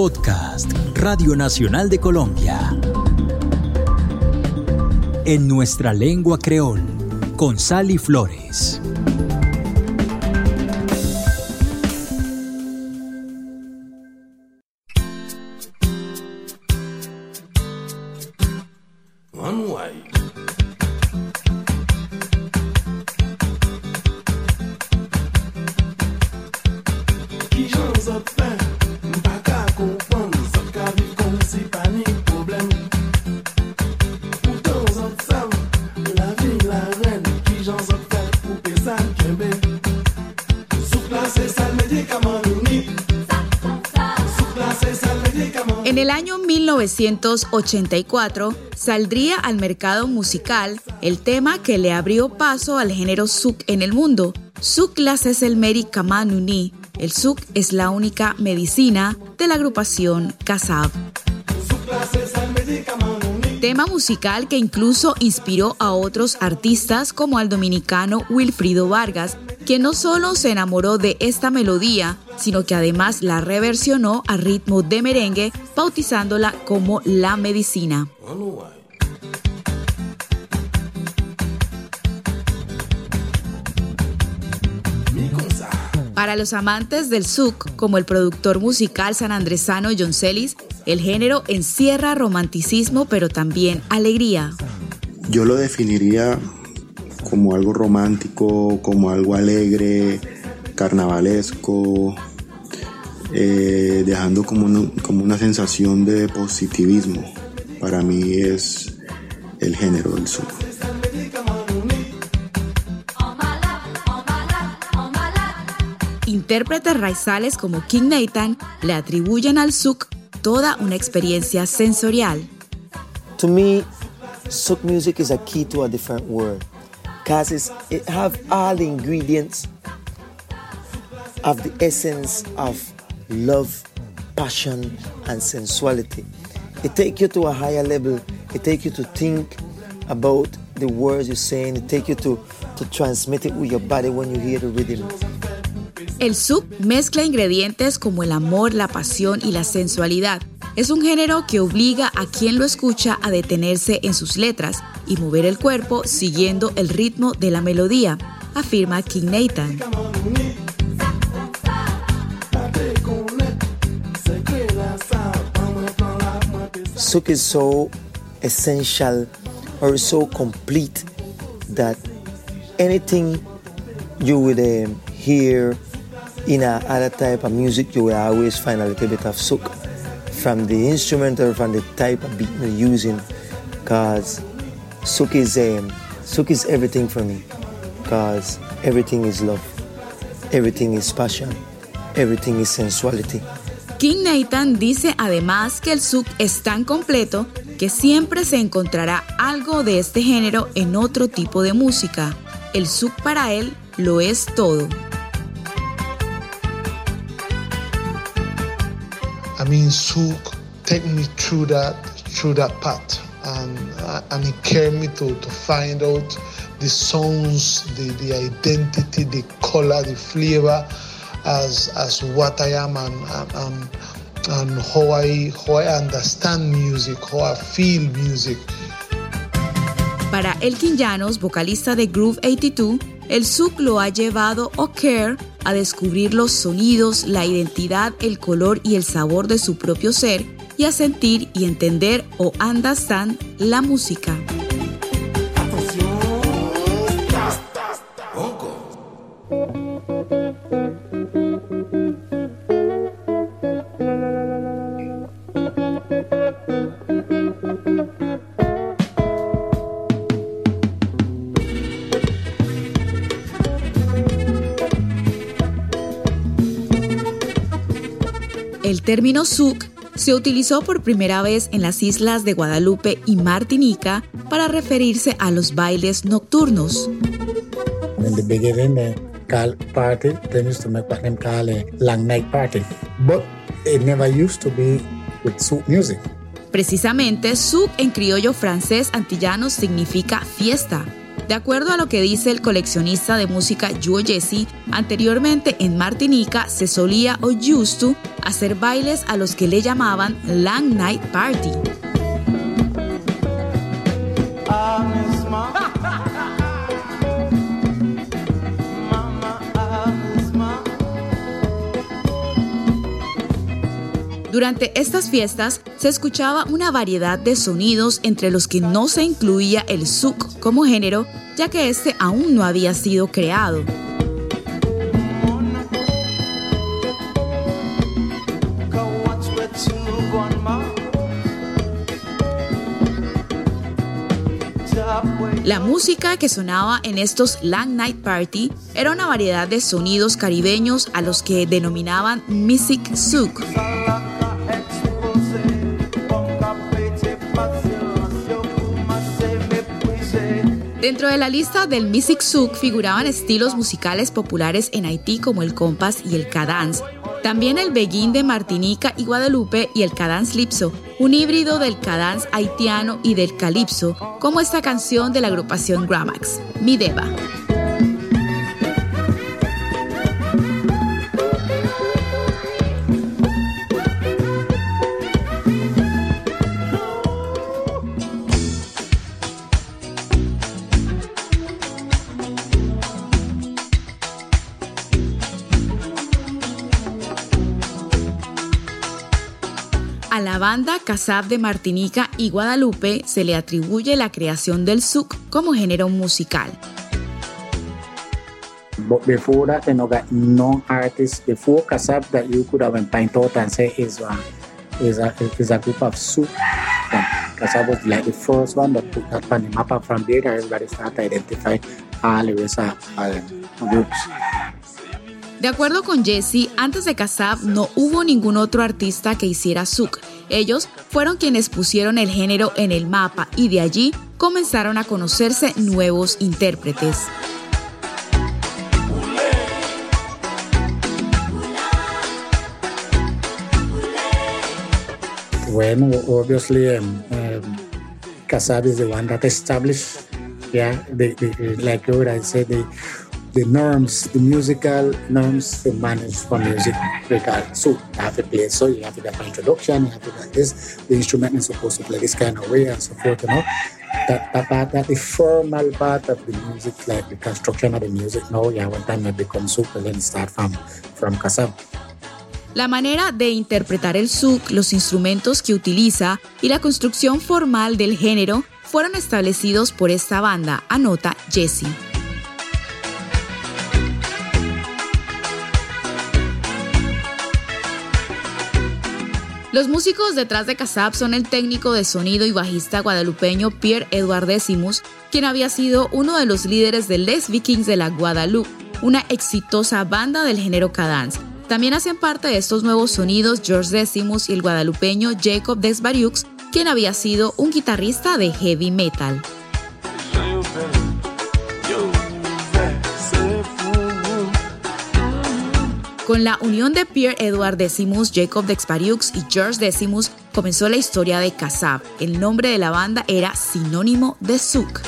Podcast Radio Nacional de Colombia. En nuestra lengua creol, con Sally Flores. 1984 saldría al mercado musical el tema que le abrió paso al género Suk en el mundo. Suk es el Meri Kamanuni. El Suk es la única medicina de la agrupación Kasab. Tema musical que incluso inspiró a otros artistas como al dominicano Wilfrido Vargas, quien no solo se enamoró de esta melodía, sino que además la reversionó a ritmo de merengue, bautizándola como La Medicina. Para los amantes del souk, como el productor musical sanandresano John Celis, el género encierra romanticismo pero también alegría. Yo lo definiría como algo romántico, como algo alegre, carnavalesco, eh, dejando como, como una sensación de positivismo. Para mí es el género del sur. Intérpretes raizales como King Nathan le atribuyen al souk toda una experiencia sensorial. To me, souk music is a key to a different world because it have all the ingredients of the essence of love, passion, and sensuality. It takes you to a higher level. It takes you to think about the words you're saying. It takes you to, to transmit it with your body when you hear the rhythm. El sub mezcla ingredientes como el amor, la pasión y la sensualidad. Es un género que obliga a quien lo escucha a detenerse en sus letras y mover el cuerpo siguiendo el ritmo de la melodía, afirma King Nathan. Souk is so essential or so complete that anything you would um, hear in a other type of music, you will always find a little bit of souk from the instrument or from the type of beat you're using. Because souk is um, souk is everything for me. Because everything is love, everything is passion, everything is sensuality. King Nathan dice además que el souk es tan completo que siempre se encontrará algo de este género en otro tipo de música. El souk para él lo es todo. I mean, souk take me through that through that path, and uh, and it carried me to to find out the sounds, the the identity, the color, the flavor. as as what I am and and, and how I how I understand music, how I feel music. Para Elkin Llanos, vocalista de Groove 82, el souk lo ha llevado a descubrir los sonidos, la identidad, el color y el sabor de su propio ser y a sentir y entender o understand la música. El término souk se utilizó por primera vez en las islas de Guadalupe y Martinica para referirse a los bailes nocturnos. In the beginning, the call party, they used to make what call a long night party. But it never used to be with souk music. Precisamente, souk en criollo francés antillano significa fiesta. De acuerdo a lo que dice el coleccionista de música Joe Jesse, anteriormente en Martinica se solía o used to hacer bailes a los que le llamaban Long Night Party. Durante estas fiestas se escuchaba una variedad de sonidos entre los que no se incluía el zouk como género, ya que este aún no había sido creado. La música que sonaba en estos Long Night Party era una variedad de sonidos caribeños a los que denominaban Music Souk. Dentro de la lista del Music Souk figuraban estilos musicales populares en Haití como el compás y el cadence, también el beguín de Martinica y Guadalupe y el cadence lipso, un híbrido del cadence haitiano y del calipso, como esta canción de la agrupación Gramax, Mi Deva. Banda Casab de Martinica y Guadalupe se le atribuye la creación del souk como género musical. But before that, you know, no artists before Kasab that you could have point out and say is a, is a, is a group of souk. Kasab was like the first one that put that on the map and from there everybody started to identify all the rest of groups. De acuerdo con Jesse, antes de Kasab no hubo ningún otro artista que hiciera souk. Ellos fueron quienes pusieron el género en el mapa y de allí comenzaron a conocerse nuevos intérpretes. Bueno, obviously, um, um, Kasab is the one that established, yeah, the, the, like the norms, the musical norms to manage for music. Because so you have to play so you have to get an introduction, you have to get this, the instrument is supposed to play this kind of way and so forth, you know. That, that part, that the formal part of the music, like the construction of the music now, yeah, one time it becomes super, then start from, from Kasab. La manera de interpretar el zouk, los instrumentos que utiliza y la construcción formal del género fueron establecidos por esta banda, anota Jesse. Los músicos detrás de Casab son el técnico de sonido y bajista guadalupeño Pierre Edouard Decimus, quien había sido uno de los líderes de Les Vikings de la Guadalupe, una exitosa banda del género cadence. También hacen parte de estos nuevos sonidos George Decimus y el guadalupeño Jacob Desbariux, quien había sido un guitarrista de heavy metal. Con la unión de Pierre Edouard Decimus, Jacob Dexpariux y George Decimus comenzó la historia de Kasab. El nombre de la banda era sinónimo de Zouk.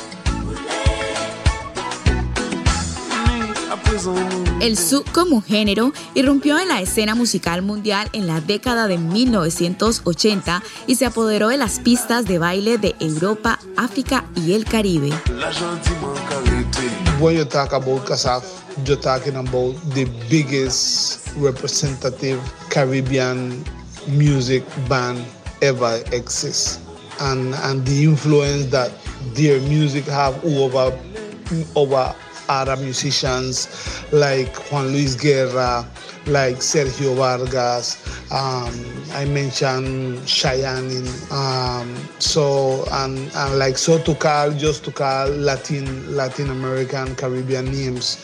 El Zouk como género irrumpió en la escena musical mundial en la década de 1980 y se apoderó de las pistas de baile de Europa, África y el Caribe. you're talking about the biggest representative Caribbean music band ever exists. And, and the influence that their music have over over other musicians like Juan Luis Guerra, like Sergio Vargas. Um, I mentioned Cheyenne. Um, so and, and like so to call just to call Latin Latin American Caribbean names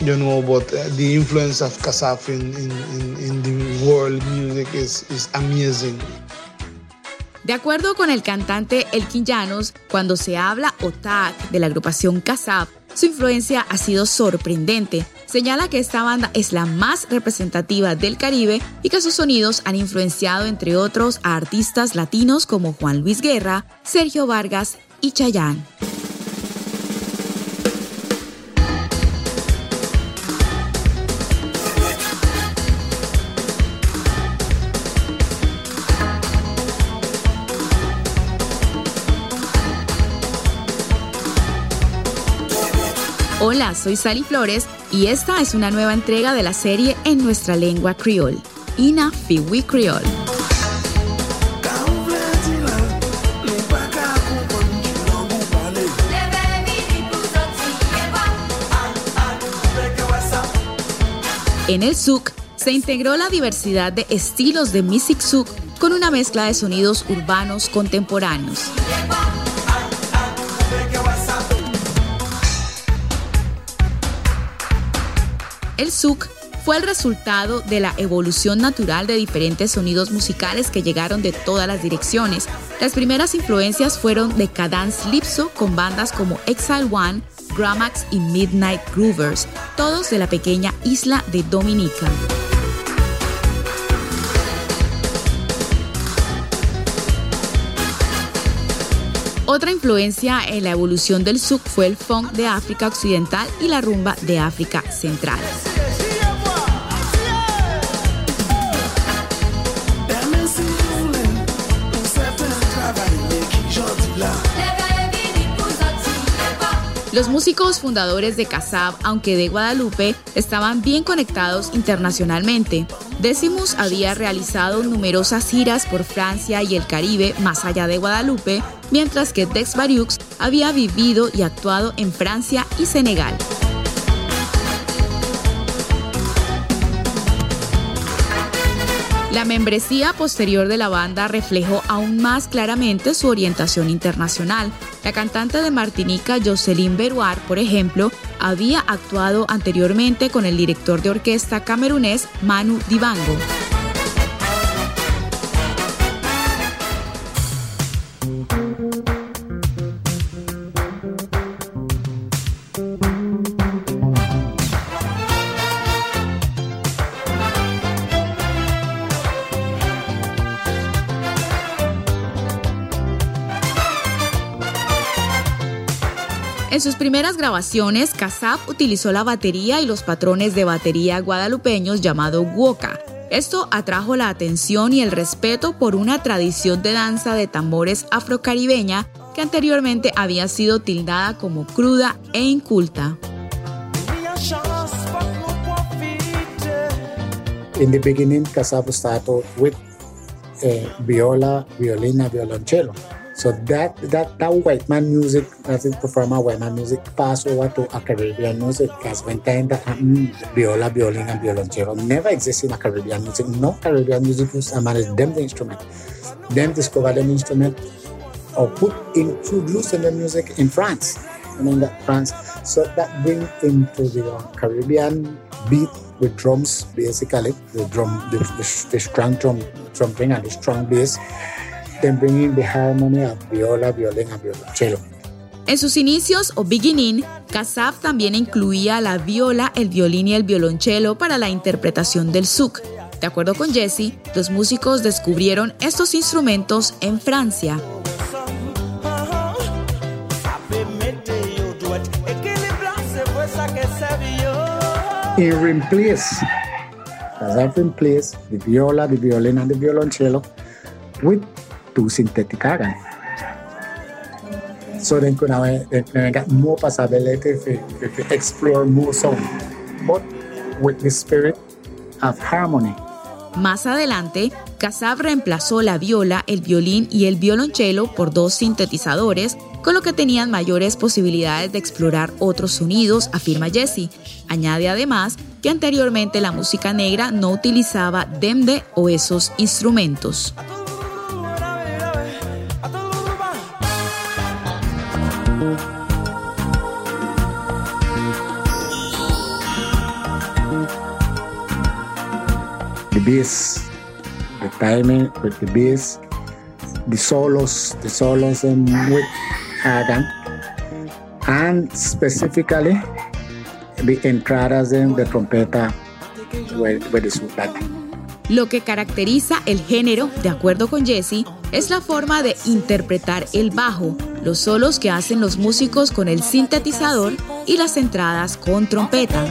you know, but uh, the influence of Kasaf in, in, in, the world music is, is amazing. De acuerdo con el cantante Elkin Llanos, cuando se habla OTAC de la agrupación Kasaf, su influencia ha sido sorprendente. Señala que esta banda es la más representativa del Caribe y que sus sonidos han influenciado, entre otros, a artistas latinos como Juan Luis Guerra, Sergio Vargas y Chayanne. Soy Sally Flores y esta es una nueva entrega de la serie en nuestra lengua criol, Ina Fiwi Creole. En el souk se integró la diversidad de estilos de music souk con una mezcla de sonidos urbanos contemporáneos. El souk fue el resultado de la evolución natural de diferentes sonidos musicales que llegaron de todas las direcciones. Las primeras influencias fueron de Cadence Lipso con bandas como Exile One, Gramax y Midnight Groovers, todos de la pequeña isla de Dominica. Otra influencia en la evolución del souk fue el funk de África Occidental y la rumba de África Central. Los músicos fundadores de Casab, aunque de Guadalupe, estaban bien conectados internacionalmente. Decimus había realizado numerosas giras por Francia y el Caribe más allá de Guadalupe, mientras que Dex Bariux había vivido y actuado en Francia y Senegal. La membresía posterior de la banda reflejó aún más claramente su orientación internacional. La cantante de Martinica, Jocelyn Beruar, por ejemplo, había actuado anteriormente con el director de orquesta camerunés Manu Dibango. Sus primeras grabaciones, Casab utilizó la batería y los patrones de batería guadalupeños llamado woka. Esto atrajo la atención y el respeto por una tradición de danza de tambores afrocaribeña que anteriormente había sido tildada como cruda e inculta. In the beginning, Casab started with uh, viola, violina, violoncello. So that that that white man music, as it perform white man music, pass over to a Caribbean music. Because when time that mm, viola, violin, and violoncello never exist in a Caribbean music. No Caribbean music used to manage them the instrument. Them discover them instrument or put introduce in the music in France. I mean that France. So that bring into the uh, Caribbean beat with drums basically the drum the, the, the strong drum trumping and the strong bass then bringing the harmony of viola, violin and violoncello. En sus inicios o beginning, Kassav también incluía la viola, el violín y el violonchelo para la interpretación del souk. De acuerdo con Jesse, los músicos descubrieron estos instrumentos en Francia. In replace, Kassav replaced the viola, the violin and the violoncello with organ. So possibility if if explore more sound, but with the spirit of harmony. Más adelante, Kassav reemplazó la viola, el violín y el violonchelo por dos sintetizadores, con lo que tenían mayores posibilidades de explorar otros sonidos, afirma Jesse. Añade además que anteriormente la música negra no utilizaba demde o esos instrumentos. Bass, the timing with the bass, the solos, the solos and with organ, and specifically the entradas and the trompeta with, with the soprano. Lo que caracteriza el género, de acuerdo con Jesse, es la forma de interpretar el bajo, los solos que hacen los músicos con el sintetizador y las entradas con trompeta.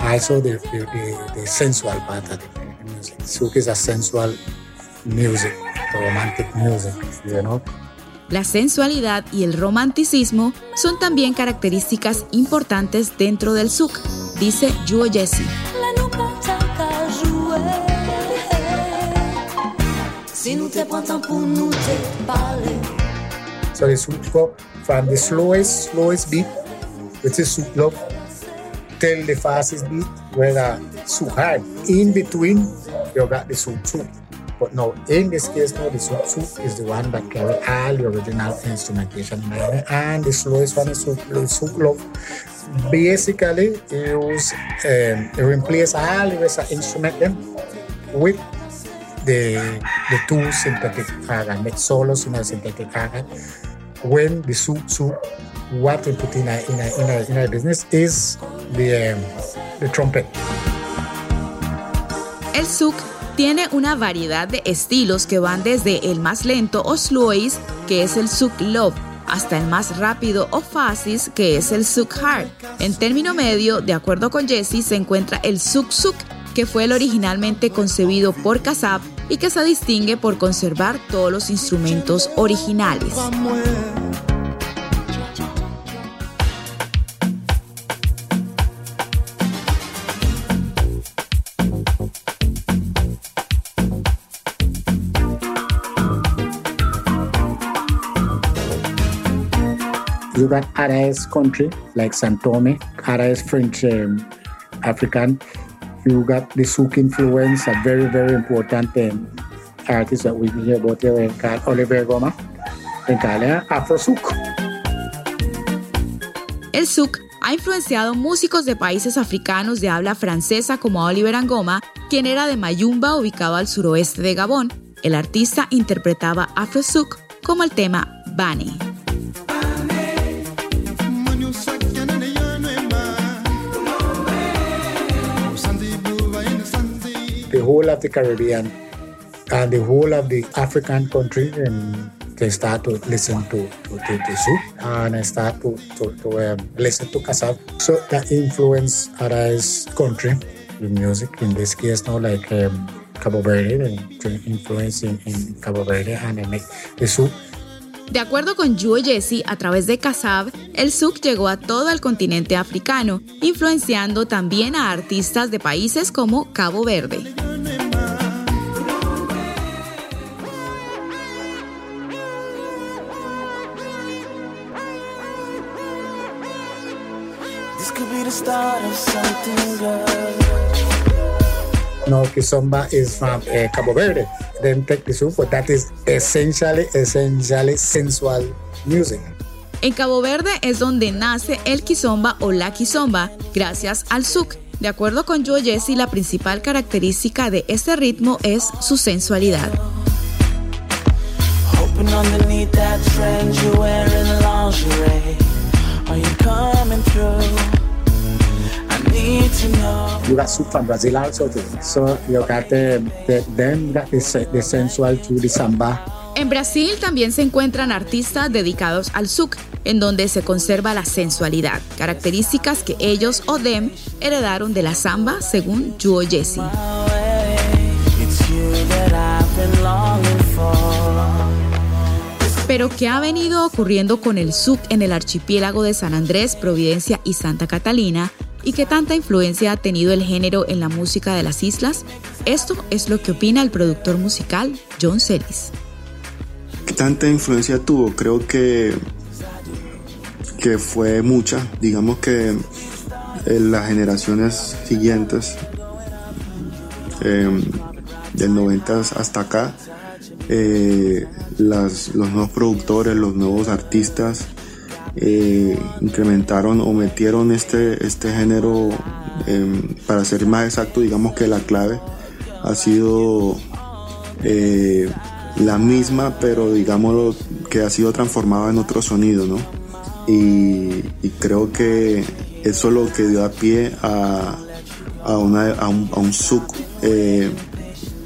Also the, the, the, the sensual part of the music. Souk is a sensual music. romantic music, you know. La sensualidad y el romanticismo son también características importantes dentro del souk, dice Juo Jesse. So the souk from the slowest, slowest beat, which is souk love, till the fastest beat, where the souk hard. In between, you got the souk. But now, in this case, now the souk is the one that carry all the original instrumentation and the slowest one is souk love. Basically, use um, all the rest of instrument with the the two synthetic organ, make solos in a synthetic organ. When the souk souk, what we put in a business is the um, the trumpet. El souk tiene una variedad de estilos que van desde el más lento o slowies, que es el souk love, hasta el más rápido o fácil, que es el souk hard. En término medio, de acuerdo con Jesse, se encuentra el souk souk, que fue el originalmente concebido por Kasab y que se distingue por conservar todos los instrumentos originales. Got Araes country like Santome, Araes French um, African. You got the souk influence, a very, very important um, artist that we hear about here called Oliver Goma. En called Afro Souk. El souk ha influenciado músicos de países africanos de habla francesa como Oliver Angoma, quien era de Mayumba, ubicado al suroeste de Gabón. El artista interpretaba Afro Souk como el tema Bani. The whole of the Caribbean and the whole of the African country and they start to listen to to, to, to Souk and I start to, to, um, listen to Kasab. So that influence Arais country with music. In this case now like um, Cabo Verde and influence in, Cabo Verde and make the Souk De acuerdo con Juo Jesse, a través de Kasab, el souk llegó a todo el continente africano, influenciando también a artistas de países como Cabo Verde. No, Kizomba is from uh, Cabo Verde. Then take the soup, but that is essentially, essentially sensual music. En Cabo Verde es donde nace el kizomba o la kizomba, gracias al souk. De acuerdo con Joe Jesse, la principal característica de este ritmo es su sensualidad. You. En Brasil también se encuentran artistas dedicados al souk, en donde se conserva la sensualidad, características que ellos o them heredaron de la samba, según Juo Jesse. Pero ¿qué ha venido ocurriendo con el souk en el archipiélago de San Andrés, Providencia y Santa Catalina? ¿Y qué tanta influencia ha tenido el género en la música de las islas? Esto es lo que opina el productor musical John Celis. ¿Qué tanta influencia tuvo? Creo que, que fue mucha. Digamos que en las generaciones siguientes, eh, del 90 hasta acá, eh, las, los nuevos productores, los nuevos artistas, eh, incrementaron o metieron este, este género, eh, para ser más exacto, digamos que la clave ha sido eh, la misma, pero digámoslo que ha sido transformada en otro sonido, ¿no? Y, creo que eso es lo que dio a pie a, a, una, a un, a un souk eh,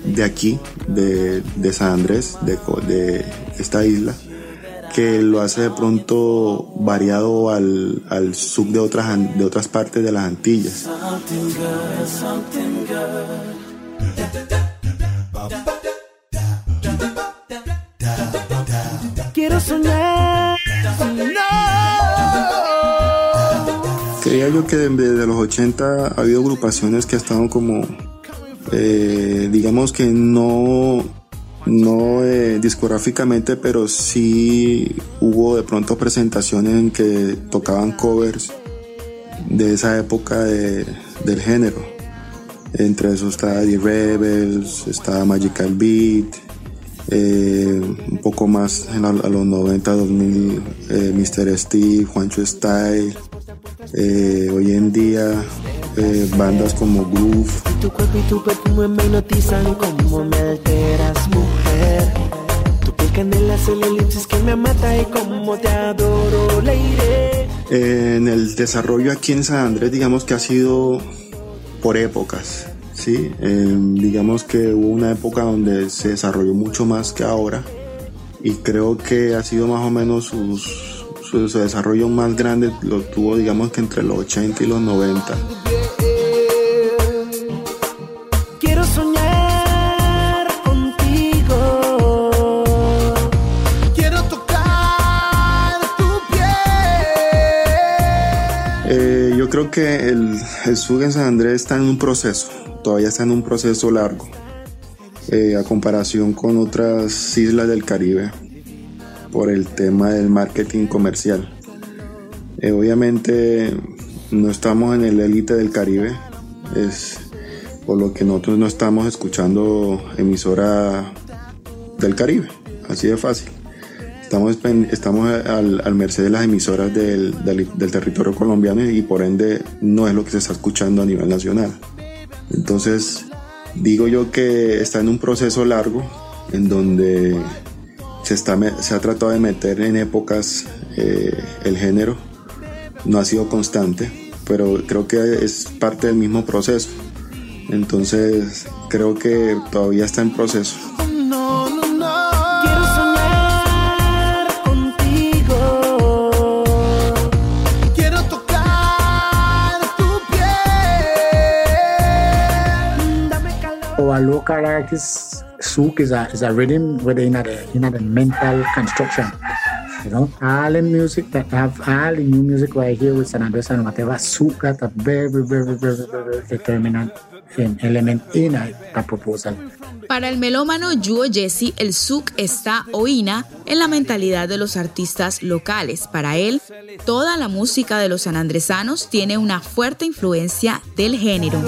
de aquí, de, de San Andrés, de, de esta isla, que lo hace de pronto variado al, al sub de otras, de otras partes de las Antillas. Quiero soñar. Creía yo que desde los 80 ha habido agrupaciones que han estado como, eh, digamos que no, no eh, discográficamente, pero sí hubo de pronto presentaciones en que tocaban covers de esa época del género. Entre esos está The Rebels, está Magical Beat, eh, un poco más a, los 90, 2000, eh, Mr. Steve, Juancho Style. Eh, hoy en día bandas como Groove. Tu cuerpo y tu me me alteras. En el desarrollo aquí en San Andrés, digamos que ha sido por épocas. ¿sí? Em, digamos que hubo una época donde se desarrolló mucho más que ahora y creo que ha sido más o menos su, su desarrollo más grande lo tuvo digamos que entre los 80 y los 90. Que el, el SUG en San Andrés está en un proceso, todavía está en un proceso largo, eh, a comparación con otras islas del Caribe, por el tema del marketing comercial. Eh, obviamente no estamos en el élite del Caribe, es por lo que nosotros no estamos escuchando emisora del Caribe, así de fácil. Estamos, estamos al, al merced de las emisoras del, del, territorio colombiano y por ende no es lo que se está escuchando a nivel nacional. Entonces, digo yo que está en un proceso largo en donde se, está, se ha tratado de meter en épocas eh, el género. No ha sido constante, pero creo que es parte del mismo proceso. Entonces, creo que todavía está en proceso. Our local artists, souk is a, is a rhythm where in a, in a mental construction. You know, all the music that have all the new music right here with San Andres and whatever, souk got a very, very, very, very determinant element in a, a proposal. Para el melómano Yuo Jesse, el souk está oína en la mentalidad de los artistas locales. Para él, toda la música de los sanandresanos tiene una fuerte influencia del género.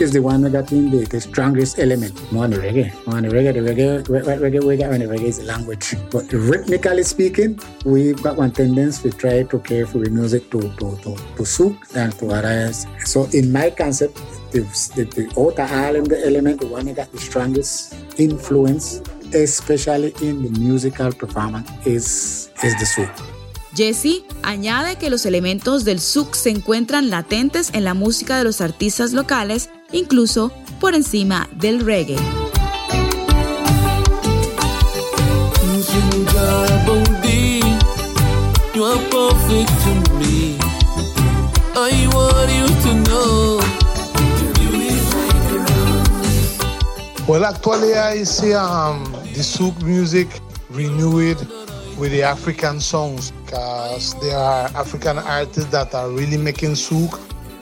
Is the one that in the, the strongest element more than the reggae. The reggae, the reggae, reggae, and the reggae is the language. But rhythmically speaking, we've got one tendency to try to care for the music to, to, to, to souk and to arise. So in my concept, the, the, the outer island element, the one that got the strongest influence, especially in the musical performance, is, is the souk. Jesse añade que los elementos del souk se encuentran latentes en la música de los artistas locales, incluso por encima del reggae. Well, actually, I see um, the souk music renewed with the African songs because there are African artists that are really making souk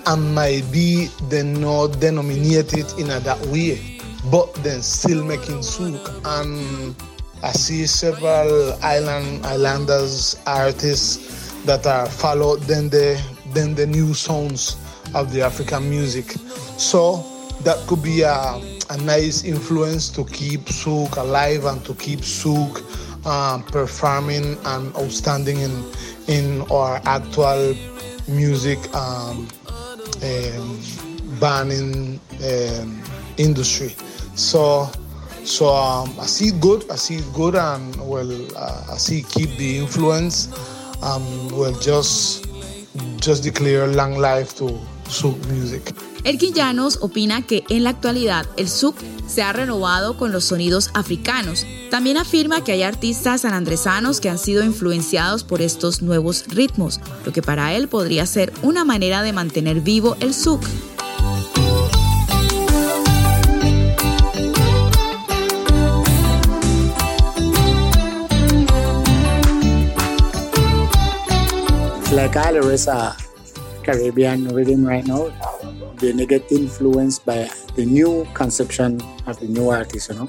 and maybe they not denominated in a, that way, but then still making souk. And I see several island islanders artists that are followed then the then the new songs of the African music. So that could be a, a nice influence to keep souk alive and to keep souk um, performing and outstanding in in our actual music um, um, banning um, industry. So so um, I see it good. I see it good, and well, uh, I see keep the influence. Um, well, just just declare long life to soul music. Elkin Llanos opina que en la actualidad el souk se ha renovado con los sonidos africanos. También afirma que hay artistas sanandresanos que han sido influenciados por estos nuevos ritmos, lo que para él podría ser una manera de mantener vivo el souk. like Caribbean rhythm right now, they get influenced by the new conception of the new artist, you know.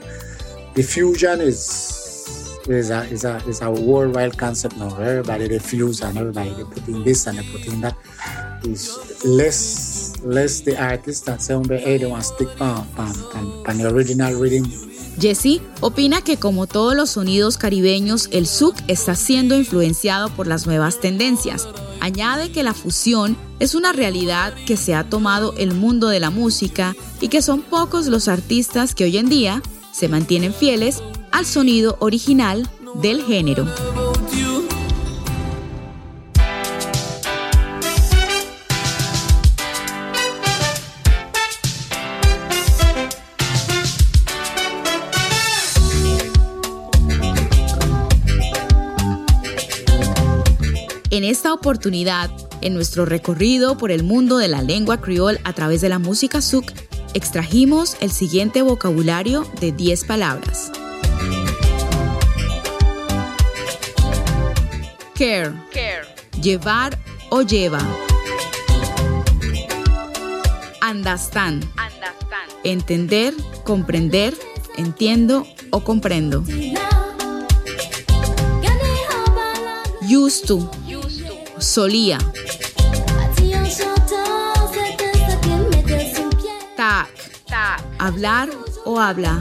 The fusion is is a is a is a worldwide concept now. Everybody they fuse and everybody they put in this and they put in that. It's less less the artist that say, hey, they want to stick on the original rhythm Jesse opina que como todos los sonidos caribeños, el souk está siendo influenciado por las nuevas tendencias. Añade que la fusión es una realidad que se ha tomado el mundo de la música y que son pocos los artistas que hoy en día se mantienen fieles al sonido original del género. En esta oportunidad, en nuestro recorrido por el mundo de la lengua criol a través de la música suk, extrajimos el siguiente vocabulario de 10 palabras. Care. Care. Llevar o lleva. Understand. Understand. Entender, comprender, entiendo o comprendo. Used to solía. Tac, hablar o habla.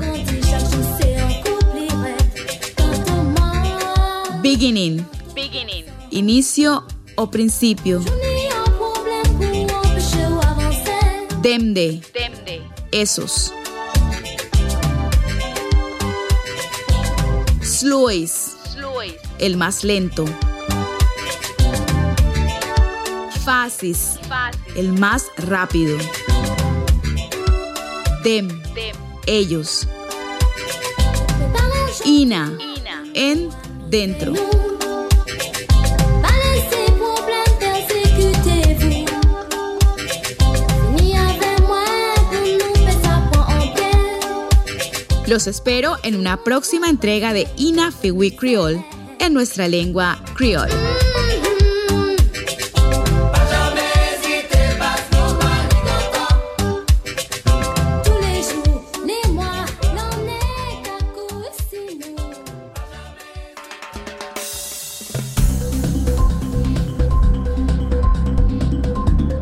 Beginning, beginning. inicio o principio. Demde, demde. esos. Slois, el más lento. El más rápido. Dem, ellos. Ina, en, dentro. Los espero en una próxima entrega de Ina Fiwi Creole en nuestra lengua creole.